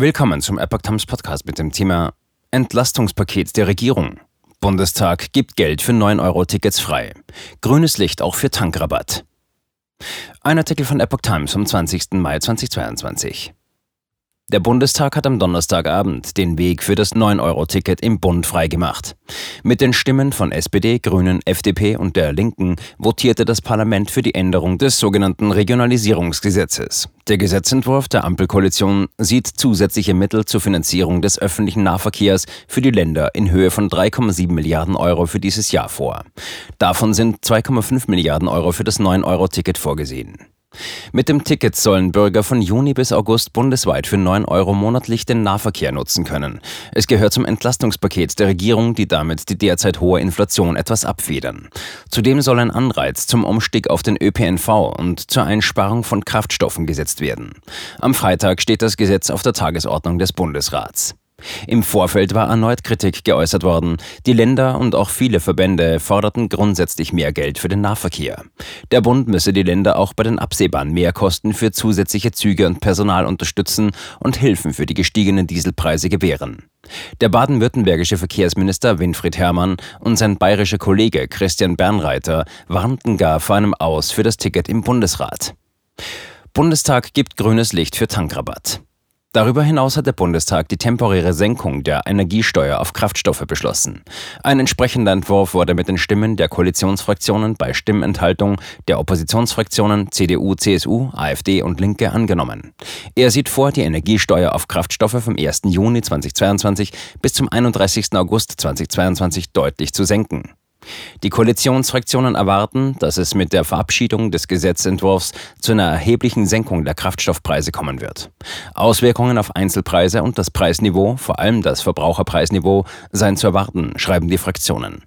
Willkommen zum Epoch Times Podcast mit dem Thema Entlastungspaket der Regierung. Bundestag gibt Geld für 9-Euro-Tickets frei. Grünes Licht auch für Tankrabatt. Ein Artikel von Epoch Times vom 20. Mai 2022. Der Bundestag hat am Donnerstagabend den Weg für das 9-Euro-Ticket im Bund freigemacht. Mit den Stimmen von SPD, Grünen, FDP und der Linken votierte das Parlament für die Änderung des sogenannten Regionalisierungsgesetzes. Der Gesetzentwurf der Ampelkoalition sieht zusätzliche Mittel zur Finanzierung des öffentlichen Nahverkehrs für die Länder in Höhe von 3,7 Milliarden Euro für dieses Jahr vor. Davon sind 2,5 Milliarden Euro für das 9-Euro-Ticket vorgesehen. Mit dem Ticket sollen Bürger von Juni bis August bundesweit für 9 Euro monatlich den Nahverkehr nutzen können. Es gehört zum Entlastungspaket der Regierung, die damit die derzeit hohe Inflation etwas abfedern. Zudem soll ein Anreiz zum Umstieg auf den ÖPNV und zur Einsparung von Kraftstoffen gesetzt werden. Am Freitag steht das Gesetz auf der Tagesordnung des Bundesrats. Im Vorfeld war erneut Kritik geäußert worden. Die Länder und auch viele Verbände forderten grundsätzlich mehr Geld für den Nahverkehr. Der Bund müsse die Länder auch bei den absehbaren Mehrkosten für zusätzliche Züge und Personal unterstützen und Hilfen für die gestiegenen Dieselpreise gewähren. Der baden-württembergische Verkehrsminister Winfried Herrmann und sein bayerischer Kollege Christian Bernreiter warnten gar vor einem Aus für das Ticket im Bundesrat. Bundestag gibt grünes Licht für Tankrabatt. Darüber hinaus hat der Bundestag die temporäre Senkung der Energiesteuer auf Kraftstoffe beschlossen. Ein entsprechender Entwurf wurde mit den Stimmen der Koalitionsfraktionen bei Stimmenthaltung der Oppositionsfraktionen CDU, CSU, AfD und Linke angenommen. Er sieht vor, die Energiesteuer auf Kraftstoffe vom 1. Juni 2022 bis zum 31. August 2022 deutlich zu senken. Die Koalitionsfraktionen erwarten, dass es mit der Verabschiedung des Gesetzentwurfs zu einer erheblichen Senkung der Kraftstoffpreise kommen wird. Auswirkungen auf Einzelpreise und das Preisniveau, vor allem das Verbraucherpreisniveau, seien zu erwarten, schreiben die Fraktionen.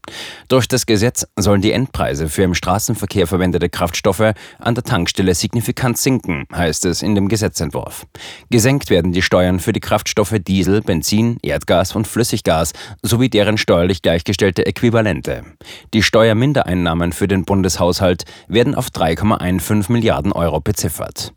Durch das Gesetz sollen die Endpreise für im Straßenverkehr verwendete Kraftstoffe an der Tankstelle signifikant sinken, heißt es in dem Gesetzentwurf. Gesenkt werden die Steuern für die Kraftstoffe Diesel, Benzin, Erdgas und Flüssiggas sowie deren steuerlich gleichgestellte Äquivalente. Die Steuermindereinnahmen für den Bundeshaushalt werden auf 3,15 Milliarden Euro beziffert.